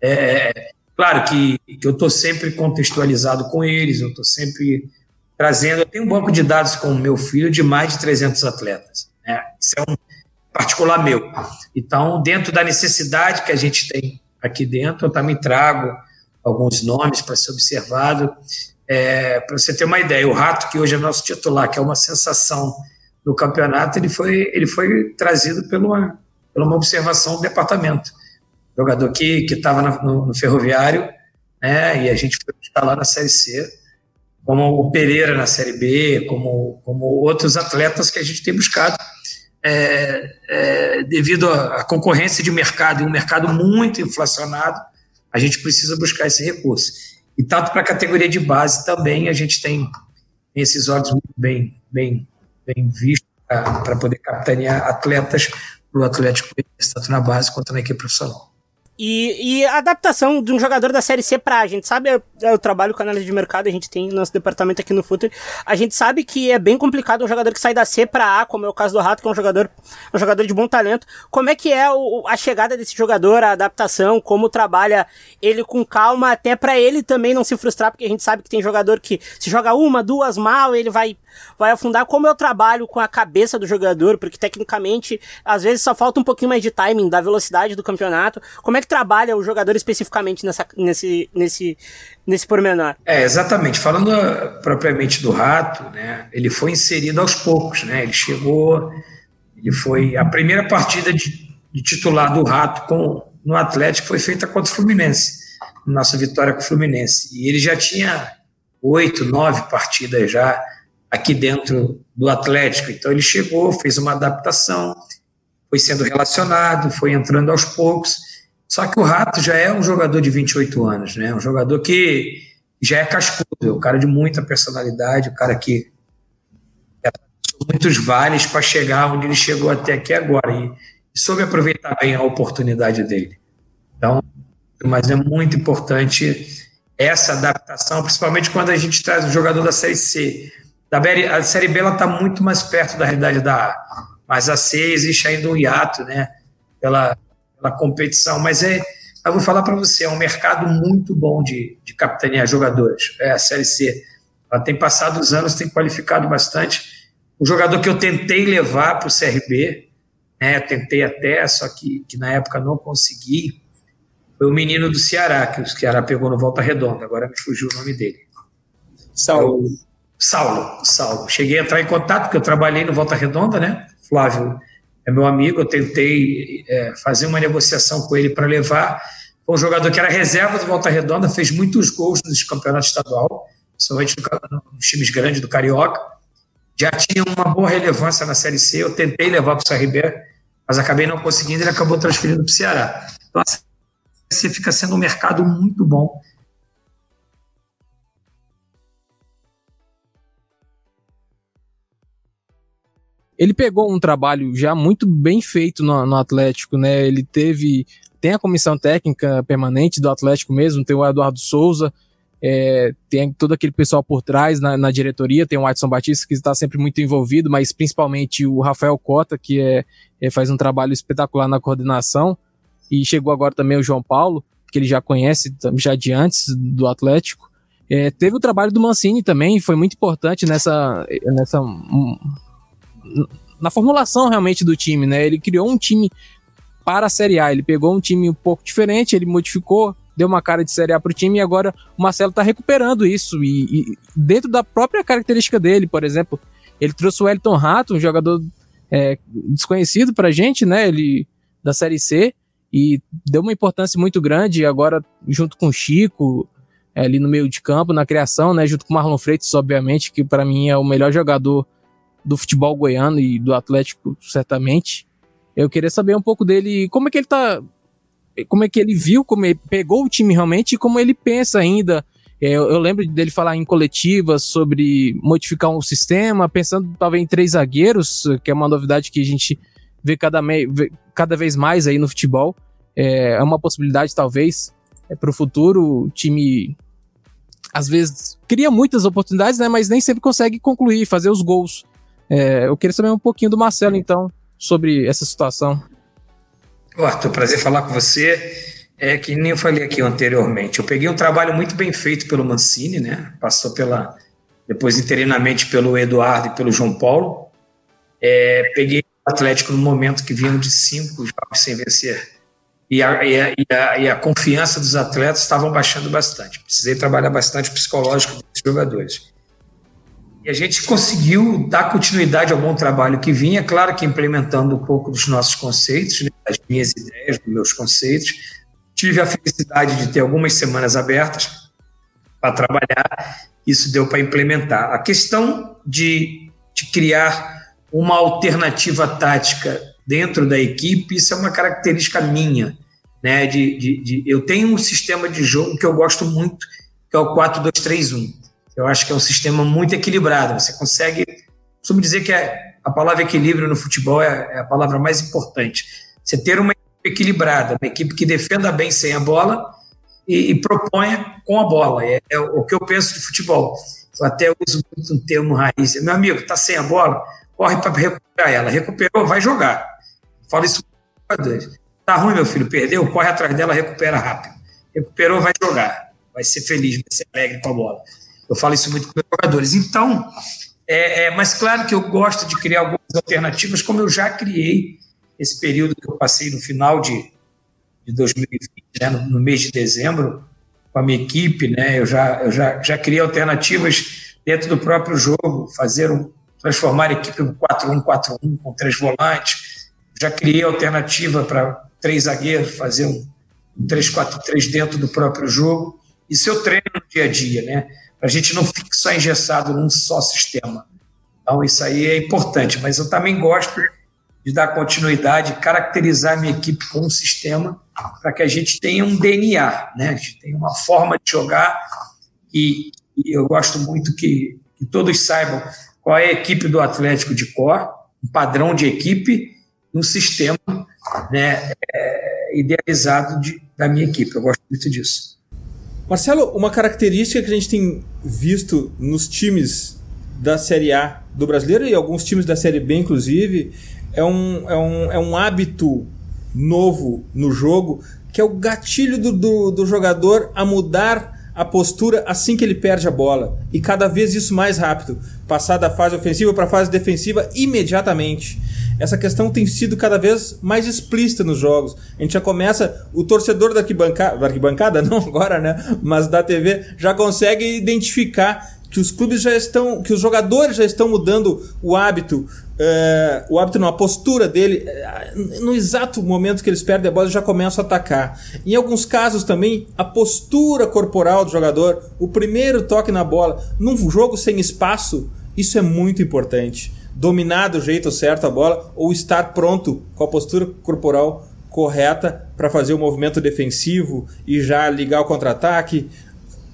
É, claro que, que eu estou sempre contextualizado com eles, eu estou sempre trazendo. Eu tenho um banco de dados com o meu filho de mais de 300 atletas. Né? Isso é um, particular meu. Então, dentro da necessidade que a gente tem aqui dentro, eu também trago alguns nomes para ser observado. É, para você ter uma ideia, o Rato, que hoje é nosso titular, que é uma sensação no campeonato, ele foi, ele foi trazido pela, pela uma observação do departamento. Jogador que estava no, no, Ferroviário, né, e a gente foi buscar lá na Série C, como o Pereira na Série B, como, como outros atletas que a gente tem buscado é, é, devido à concorrência de mercado e um mercado muito inflacionado, a gente precisa buscar esse recurso. E tanto para a categoria de base também a gente tem esses olhos muito bem, bem, bem vistos para poder capitanear atletas para o Atlético, tanto na base quanto na equipe profissional. E, e, a adaptação de um jogador da Série C pra a gente sabe, eu, eu, trabalho com análise de mercado, a gente tem nosso departamento aqui no Futre, a gente sabe que é bem complicado um jogador que sai da C pra A, como é o caso do Rato, que é um jogador, um jogador de bom talento. Como é que é o, a chegada desse jogador, a adaptação, como trabalha ele com calma, até para ele também não se frustrar, porque a gente sabe que tem jogador que se joga uma, duas mal, ele vai vai afundar como eu trabalho com a cabeça do jogador, porque tecnicamente às vezes só falta um pouquinho mais de timing da velocidade do campeonato. Como é que trabalha o jogador especificamente nessa, nesse, nesse, nesse pormenor? É, exatamente. Falando uh, propriamente do Rato, né, ele foi inserido aos poucos, né? Ele chegou, ele foi a primeira partida de, de titular do Rato com no Atlético foi feita contra o Fluminense, nossa vitória com o Fluminense. E ele já tinha oito, nove partidas já aqui dentro do Atlético. Então ele chegou, fez uma adaptação, foi sendo relacionado, foi entrando aos poucos. Só que o Rato já é um jogador de 28 anos, né? Um jogador que já é cascudo, é um cara de muita personalidade, um cara que muitos vales para chegar onde ele chegou até aqui agora e, e soube aproveitar bem a oportunidade dele. Então, mas é muito importante essa adaptação, principalmente quando a gente traz um jogador da Série C a Série B está muito mais perto da realidade da A, mas a C existe ainda um hiato, né? Pela, pela competição. Mas é, eu vou falar para você, é um mercado muito bom de, de capitanear jogadores. É a Série C. Ela tem passado os anos, tem qualificado bastante. O jogador que eu tentei levar para o CRB, né? Tentei até, só que, que na época não consegui. Foi o menino do Ceará, que o Ceará pegou no Volta Redonda. Agora me fugiu o nome dele. Saulo. Saulo, Saulo. Cheguei a entrar em contato, porque eu trabalhei no Volta Redonda, né? Flávio é meu amigo, eu tentei é, fazer uma negociação com ele para levar. Foi um jogador que era reserva do Volta Redonda, fez muitos gols nos campeonatos estadual, principalmente nos times grandes do Carioca. Já tinha uma boa relevância na Série C, eu tentei levar para o CRB, mas acabei não conseguindo, ele acabou transferindo para o Ceará. Então, a Série C fica sendo um mercado muito bom ele pegou um trabalho já muito bem feito no, no, Atlético, né? Ele teve. Tem a comissão técnica permanente do Atlético mesmo, tem o Eduardo Souza, é, tem todo aquele pessoal por trás na, na, diretoria, tem o Watson Batista que está sempre muito envolvido, mas principalmente o Rafael Cota, que é, é, faz um trabalho espetacular na coordenação, e chegou agora também o João Paulo, que ele já conhece já de antes do Atlético. É, teve o trabalho do Mancini também, foi muito importante nessa, nessa na formulação realmente do time, né? Ele criou um time para a Série A. Ele pegou um time um pouco diferente, ele modificou, deu uma cara de Série A para o time e agora o Marcelo está recuperando isso. E, e, dentro da própria característica dele, por exemplo, ele trouxe o Elton Rato, um jogador é, desconhecido para gente, né? Ele da Série C e deu uma importância muito grande agora junto com o Chico é, ali no meio de campo na criação, né? Junto com o Marlon Freitas, obviamente, que para mim é o melhor jogador do futebol goiano e do Atlético, certamente. Eu queria saber um pouco dele, como é que ele tá. Como é que ele viu, como ele pegou o time realmente e como ele pensa ainda. É, eu, eu lembro dele falar em coletivas sobre modificar um sistema, pensando talvez em três zagueiros, que é uma novidade que a gente vê cada, me, vê cada vez mais aí no futebol. É, é uma possibilidade, talvez, é, para o futuro. O time às vezes cria muitas oportunidades, né, mas nem sempre consegue concluir, fazer os gols. É, eu queria saber um pouquinho do Marcelo, então, sobre essa situação. Arthur, prazer falar com você. É que nem eu falei aqui anteriormente. Eu peguei um trabalho muito bem feito pelo Mancini, né? Passou pela. Depois, interinamente, pelo Eduardo e pelo João Paulo. É, peguei o Atlético no momento que vinham de cinco jogos sem vencer. E a, e a, e a, e a confiança dos atletas estavam baixando bastante. Precisei trabalhar bastante o psicológico dos jogadores. E a gente conseguiu dar continuidade ao bom trabalho que vinha, claro que implementando um pouco dos nossos conceitos, né, minhas ideias, dos meus conceitos. Tive a felicidade de ter algumas semanas abertas para trabalhar, isso deu para implementar. A questão de, de criar uma alternativa tática dentro da equipe, isso é uma característica minha. Né, de, de, de, eu tenho um sistema de jogo que eu gosto muito, que é o 4-2-3-1. Eu acho que é um sistema muito equilibrado. Você consegue. Costumo dizer que é, a palavra equilíbrio no futebol é, é, a palavra mais importante. Você ter uma equilibrada, uma equipe que defenda bem sem a bola e, e proponha com a bola. É, é, o que eu penso de futebol. Eu até uso muito um termo raiz. Meu amigo, tá sem a bola, corre para recuperar ela. Recuperou, vai jogar. Falo isso para dois. Tá ruim, meu filho, perdeu, corre atrás dela, recupera rápido. Recuperou, vai jogar. Vai ser feliz, vai ser alegre com a bola. Eu falo isso muito com os jogadores. Então, é, é, mas claro que eu gosto de criar algumas alternativas, como eu já criei esse período que eu passei no final de, de 2020, né, no, no, mês de dezembro, com a minha equipe, né, eu já, eu já, já criei alternativas dentro do próprio jogo, fazer um, transformar a equipe em 4-1-4-1 com três volantes, já criei alternativa para três zagueiros, fazer um, um 3-4-3 dentro do próprio jogo. Isso eu treino no dia a dia, né? Para a gente não ficar só engessado num só sistema. Então, isso aí é importante, mas eu também gosto de dar continuidade, caracterizar minha equipe com um sistema para que a gente tenha um DNA, né? A gente tenha uma forma de jogar e, e eu gosto muito que, que, todos saibam qual é a equipe do Atlético de Cor, um padrão de equipe, um sistema né, é, idealizado de, da minha equipe. Eu gosto muito disso. Marcelo, uma característica que a gente tem visto nos times da Série A do brasileiro e alguns times da Série B, inclusive, é um, é um, é um hábito novo no jogo que é o gatilho do, do, do jogador a mudar a postura assim que ele perde a bola. E cada vez isso mais rápido. Passar da fase ofensiva para a fase defensiva imediatamente. Essa questão tem sido cada vez mais explícita nos jogos. A gente já começa, o torcedor da arquibancada, da arquibancada não agora, né? Mas da TV, já consegue identificar que os clubes já estão, que os jogadores já estão mudando o hábito, é, o hábito não, a postura dele, é, no exato momento que eles perdem a bola, já começam a atacar. Em alguns casos também, a postura corporal do jogador, o primeiro toque na bola, num jogo sem espaço, isso é muito importante. Dominar do jeito certo a bola ou estar pronto com a postura corporal correta para fazer o movimento defensivo e já ligar o contra-ataque.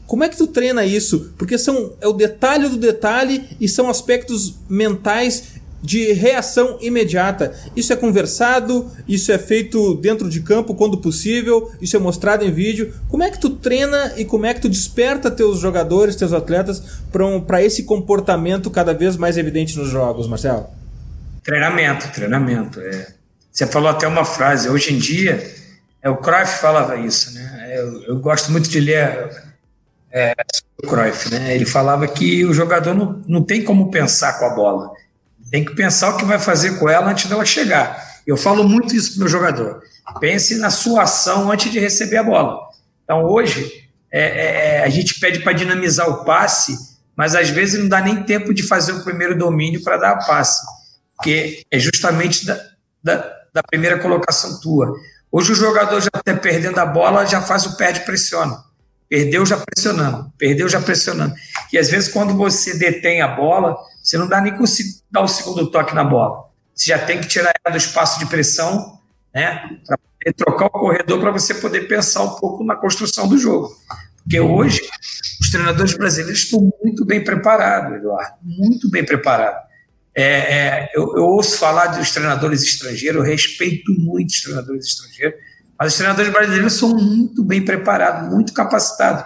Como é que tu treina isso? Porque são é o detalhe do detalhe e são aspectos mentais de reação imediata. Isso é conversado, isso é feito dentro de campo quando possível, isso é mostrado em vídeo. Como é que tu treina e como é que tu desperta teus jogadores, teus atletas para um, esse comportamento cada vez mais evidente nos jogos, Marcelo? Treinamento, treinamento. É. Você falou até uma frase, hoje em dia, é, o Cruyff falava isso, né? Eu, eu gosto muito de ler é, o Cruyff, né? Ele falava que o jogador não, não tem como pensar com a bola tem que pensar o que vai fazer com ela antes dela chegar. Eu falo muito isso para o meu jogador. Pense na sua ação antes de receber a bola. Então, hoje, é, é, é a gente pede para dinamizar o passe, mas às vezes não dá nem tempo de fazer o primeiro domínio para dar o passe, porque é justamente da, da, da, primeira colocação tua. Hoje o jogador já está perdendo a bola, já faz o perde pressiona. Perdeu já pressionando, perdeu já pressionando. E às vezes quando você detém a bola, você não dá nem conseguir dar o segundo toque na bola. Você já tem que tirar ela do espaço de pressão, né? Poder trocar o corredor para você poder pensar um pouco na construção do jogo. Porque hoje os treinadores brasileiros estão muito bem preparados, Eduardo, muito bem preparados. É, é, eu, eu, ouço falar dos treinadores estrangeiros, eu respeito muito os treinadores estrangeiros, mas os treinadores brasileiros são muito bem preparados, muito capacitados.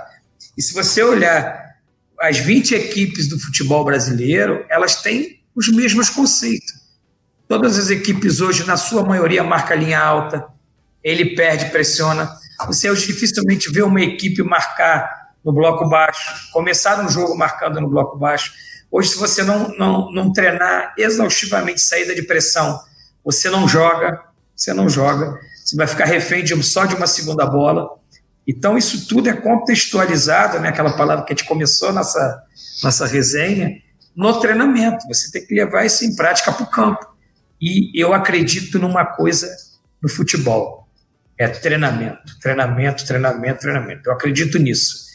E se você olhar as 20 equipes do futebol brasileiro, elas têm os mesmos conceitos. Todas as equipes hoje, na sua maioria, marca linha alta, ele perde, pressiona. Você hoje dificilmente vê uma equipe marcar no bloco baixo, começar um jogo marcando no bloco baixo. Hoje, se você não, não, não treinar exaustivamente saída de pressão, você não joga, você não joga, você vai ficar refém de, só de uma segunda bola. Então, isso tudo é contextualizado, né, aquela palavra que a gente começou nessa, nossa resenha, no treinamento. Você tem que levar isso em prática para o campo. E eu acredito numa coisa no futebol: é treinamento, treinamento, treinamento, treinamento. Eu acredito nisso.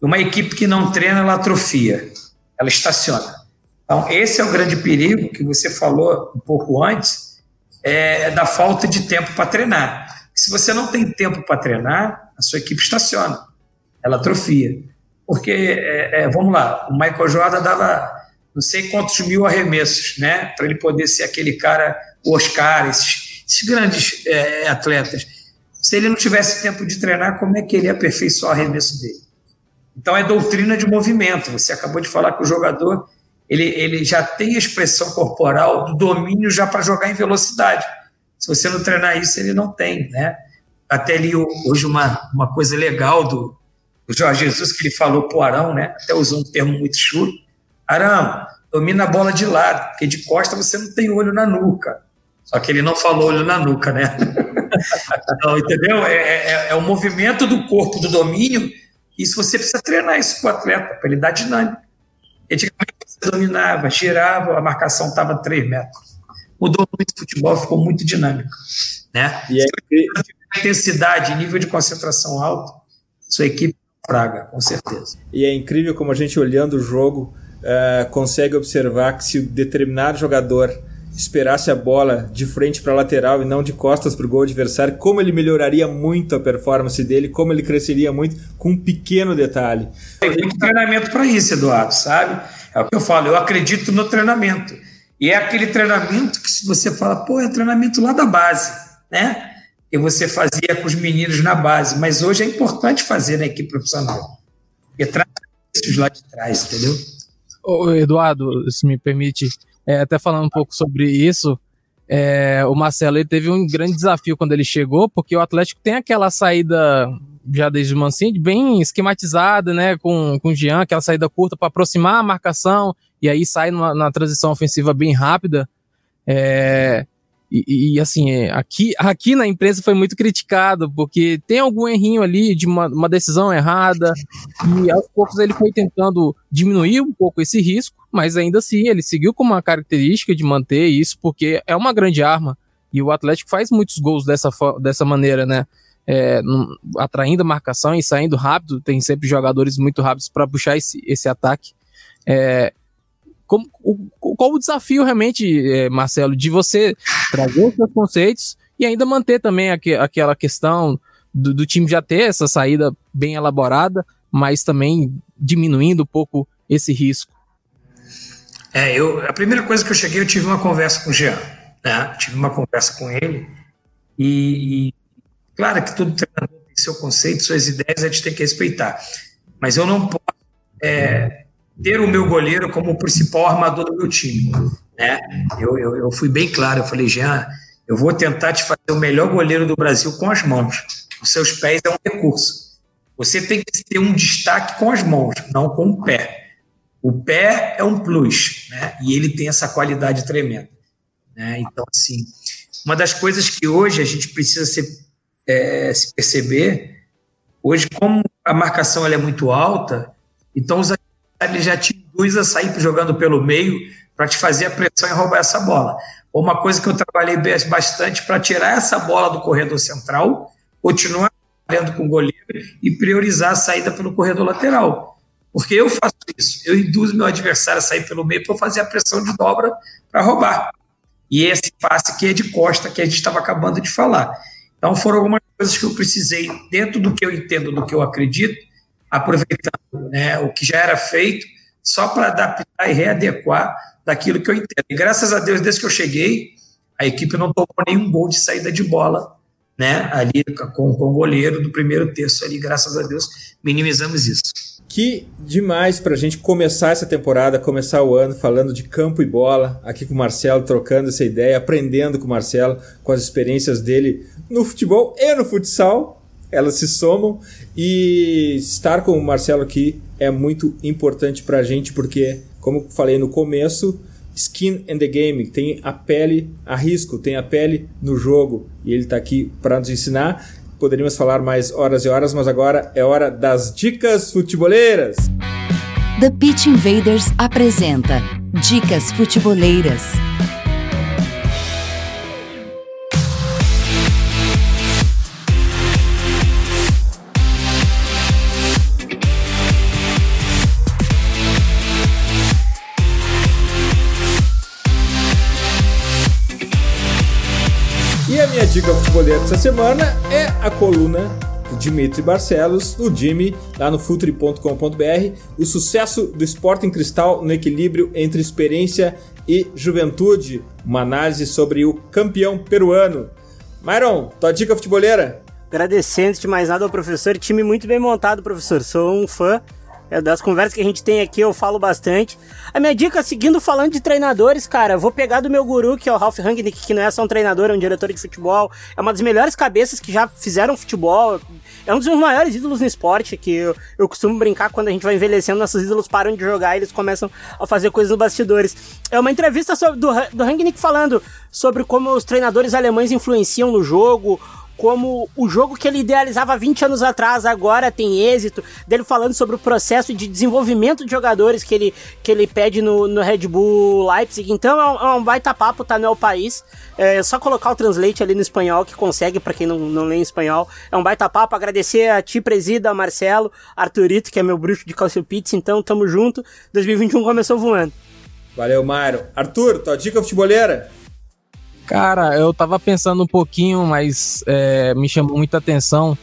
Uma equipe que não treina, ela atrofia, ela estaciona. Então, esse é o grande perigo que você falou um pouco antes, é da falta de tempo para treinar. Se você não tem tempo para treinar, a sua equipe estaciona, ela atrofia. Porque, é, é, vamos lá, o Michael Jordan dava não sei quantos mil arremessos, né, para ele poder ser aquele cara, o Oscar, esses, esses grandes é, atletas. Se ele não tivesse tempo de treinar, como é que ele ia aperfeiçoar o arremesso dele? Então é doutrina de movimento. Você acabou de falar que o jogador ele, ele já tem a expressão corporal do domínio já para jogar em velocidade. Se você não treinar isso, ele não tem, né? Até ali hoje uma, uma coisa legal do, do Jorge Jesus que ele falou para o Arão, né? Até usou um termo muito chulo. Arão, domina a bola de lado, porque de costa você não tem olho na nuca. Só que ele não falou olho na nuca, né? então, entendeu? É, é, é, o movimento do corpo, do domínio. Isso você precisa treinar isso com o atleta, para ele dar dinâmica. Antigamente você dominava, girava, a marcação estava a 3 metros. Mudou muito o futebol, ficou muito dinâmico. Né? E aí, intensidade, nível de concentração alto, sua equipe praga, com certeza. E é incrível como a gente olhando o jogo uh, consegue observar que se determinado jogador esperasse a bola de frente para a lateral e não de costas para o gol adversário, como ele melhoraria muito a performance dele, como ele cresceria muito com um pequeno detalhe. Tem muito treinamento para isso, Eduardo, sabe? É o que eu falo, eu acredito no treinamento. E é aquele treinamento que se você fala, pô, é treinamento lá da base, né? Que você fazia com os meninos na base, mas hoje é importante fazer na equipe profissional. E traz esses lá de trás, entendeu? Ô, Eduardo, se me permite, é, até falando um pouco sobre isso, é, o Marcelo teve um grande desafio quando ele chegou, porque o Atlético tem aquela saída já desde o Mancini, bem esquematizada, né, com, com o Jean, aquela saída curta para aproximar a marcação e aí sai numa, na transição ofensiva bem rápida. É, e, e, assim, é, aqui, aqui na imprensa foi muito criticado, porque tem algum errinho ali de uma, uma, decisão errada, e aos poucos ele foi tentando diminuir um pouco esse risco, mas ainda assim ele seguiu com uma característica de manter isso, porque é uma grande arma, e o Atlético faz muitos gols dessa, dessa maneira, né? É, atraindo a marcação e saindo rápido, tem sempre jogadores muito rápidos para puxar esse, esse ataque. É, como, o, qual o desafio realmente, é, Marcelo, de você trazer os seus conceitos e ainda manter também aqu aquela questão do, do, time já ter essa saída bem elaborada, mas também diminuindo um pouco esse risco? É, eu, a primeira coisa que eu cheguei, eu tive uma conversa com o Jean, né? tive uma conversa com ele e, e claro que todo treinador tem seu conceito, suas ideias, a gente tem que respeitar, mas eu não posso é, ter o meu goleiro como o principal armador do meu time. Né? Eu, eu, eu fui bem claro, eu falei, Jean, eu vou tentar te fazer o melhor goleiro do Brasil com as mãos. Os seus pés é um recurso. Você tem que ter um destaque com as mãos, não com o pé. O pé é um plus, né? E ele tem essa qualidade tremenda. Né? Então, assim, uma das coisas que hoje a gente precisa se, é, se perceber, hoje, como a marcação é muito alta, então os ele já te induz a sair jogando pelo meio para te fazer a pressão e roubar essa bola. Uma coisa que eu trabalhei bastante para tirar essa bola do corredor central, continuar trabalhando com o goleiro e priorizar a saída pelo corredor lateral. Porque eu faço isso, eu induzo meu adversário a sair pelo meio para fazer a pressão de dobra para roubar. E esse passe aqui é de costa que a gente estava acabando de falar. Então foram algumas coisas que eu precisei, dentro do que eu entendo, do que eu acredito, aproveitando né, o que já era feito, só para adaptar e readequar daquilo que eu entendo. E graças a Deus, desde que eu cheguei, a equipe não tomou nenhum gol de saída de bola, né? Ali com, com o goleiro do primeiro terço ali, graças a Deus, minimizamos isso. Que demais para a gente começar essa temporada, começar o ano falando de campo e bola, aqui com o Marcelo, trocando essa ideia, aprendendo com o Marcelo, com as experiências dele no futebol e no futsal, elas se somam e estar com o Marcelo aqui é muito importante para a gente porque, como falei no começo, skin in the game, tem a pele a risco, tem a pele no jogo e ele está aqui para nos ensinar. Poderíamos falar mais horas e horas, mas agora é hora das dicas futeboleiras. The Pitch Invaders apresenta Dicas Futeboleiras. Dica futebolera dessa semana é a coluna Dimitri Barcelos, do Jimmy, lá no futuri.com.br, o sucesso do Sporting Cristal no equilíbrio entre experiência e juventude, uma análise sobre o campeão peruano. Myron, tua dica futebolera? Agradecendo de mais nada ao professor, time muito bem montado, professor. Sou um fã é, das conversas que a gente tem aqui, eu falo bastante. A minha dica, seguindo falando de treinadores, cara, vou pegar do meu guru, que é o Ralph Rangnick, que não é só um treinador, é um diretor de futebol. É uma das melhores cabeças que já fizeram futebol. É um dos meus maiores ídolos no esporte, que eu, eu costumo brincar quando a gente vai envelhecendo, nossos ídolos param de jogar e eles começam a fazer coisas nos bastidores. É uma entrevista sobre, do, do Rangnick falando sobre como os treinadores alemães influenciam no jogo, como o jogo que ele idealizava 20 anos atrás agora tem êxito, dele falando sobre o processo de desenvolvimento de jogadores que ele, que ele pede no, no Red Bull Leipzig. Então é um, é um baita papo, tá no El País. É só colocar o translate ali no espanhol que consegue, para quem não, não lê em espanhol. É um baita papo. Agradecer a ti, presida, Marcelo, Arthurito, que é meu bruxo de Calcio Pizza. Então tamo junto. 2021 começou voando. Valeu, Mário. Arthur, tua dica futeboleira? Cara, eu tava pensando um pouquinho, mas é, me chamou muita atenção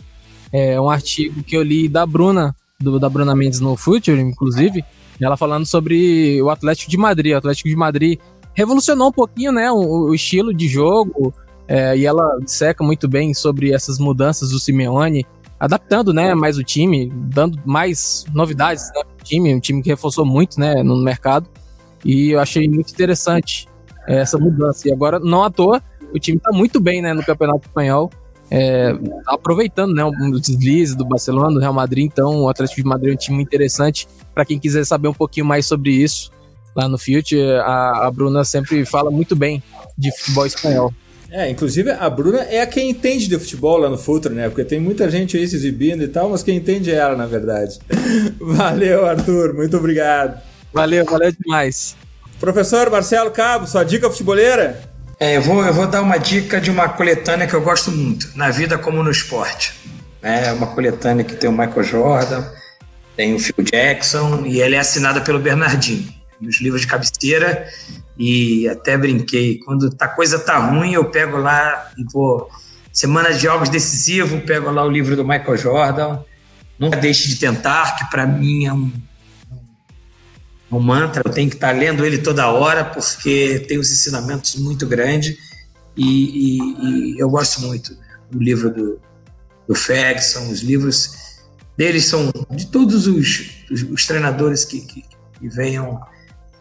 é, um artigo que eu li da Bruna, do, da Bruna Mendes no Future, inclusive, ela falando sobre o Atlético de Madrid. O Atlético de Madrid revolucionou um pouquinho, né, o, o estilo de jogo, é, e ela seca muito bem sobre essas mudanças do Simeone, adaptando, né, mais o time, dando mais novidades né, pro time, um time que reforçou muito, né, no mercado, e eu achei muito interessante essa mudança. E agora, não à toa, o time está muito bem né, no Campeonato Espanhol, é, aproveitando né, os deslizes do Barcelona, do Real Madrid. Então, o Atlético de Madrid é um time interessante. Para quem quiser saber um pouquinho mais sobre isso, lá no Fiat, a, a Bruna sempre fala muito bem de futebol espanhol. É, inclusive a Bruna é a quem entende de futebol lá no Futre, né? Porque tem muita gente aí se exibindo e tal, mas quem entende é ela, na verdade. Valeu, Arthur, muito obrigado. Valeu, valeu demais. Professor Marcelo Cabo, sua dica futeboleira? É, eu vou, eu vou dar uma dica de uma coletânea que eu gosto muito, Na Vida como no Esporte. É uma coletânea que tem o Michael Jordan, tem o Phil Jackson e ela é assinada pelo Bernardinho, nos livros de cabeceira. E até brinquei, quando a coisa tá ruim, eu pego lá e vou. Semana de jogos decisivos, pego lá o livro do Michael Jordan. Nunca deixe de tentar, que para mim é um um mantra, eu tenho que estar lendo ele toda hora, porque tem os ensinamentos muito grandes e, e, e eu gosto muito do livro do, do Ferguson, os livros deles são de todos os, os, os treinadores que, que, que venham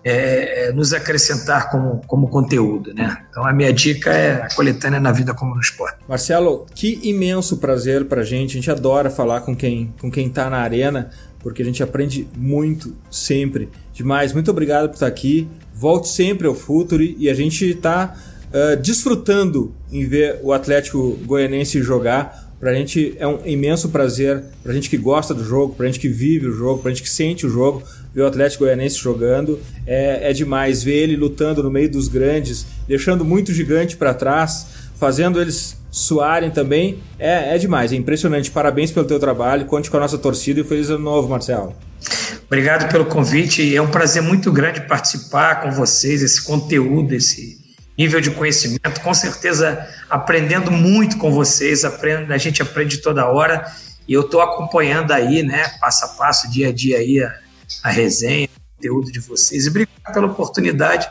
é, é, nos acrescentar como, como conteúdo, né? Então a minha dica é a coletânea na vida como no esporte. Marcelo, que imenso prazer para a gente. A gente adora falar com quem com quem está na arena, porque a gente aprende muito sempre. Demais, muito obrigado por estar aqui. Volte sempre ao Futuri e a gente está uh, desfrutando em ver o Atlético Goianense jogar. Pra gente é um imenso prazer, pra gente que gosta do jogo, pra gente que vive o jogo, pra gente que sente o jogo, ver o Atlético Goianense jogando é, é demais. Ver ele lutando no meio dos grandes, deixando muito gigante para trás, fazendo eles suarem também, é, é demais, é impressionante. Parabéns pelo teu trabalho, conte com a nossa torcida e feliz ano novo, Marcelo. Obrigado pelo convite. É um prazer muito grande participar com vocês, esse conteúdo, esse nível de conhecimento. Com certeza, aprendendo muito com vocês, aprende, a gente aprende toda hora. E eu estou acompanhando aí, né, passo a passo, dia a dia aí, a, a resenha, o conteúdo de vocês. E obrigado pela oportunidade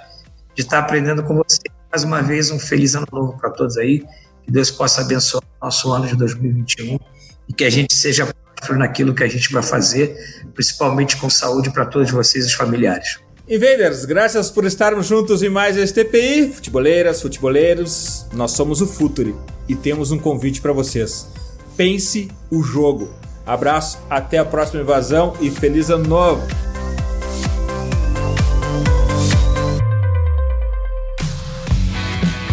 de estar aprendendo com vocês. Mais uma vez, um feliz ano novo para todos aí. Que Deus possa abençoar o nosso ano de 2021 e que a gente seja naquilo que a gente vai fazer, principalmente com saúde para todos vocês e os familiares. Invaders, graças por estarmos juntos em mais este TPI. Futeboleiras, futeboleiros, nós somos o Futuri e temos um convite para vocês. Pense o jogo. Abraço, até a próxima invasão e feliz ano novo!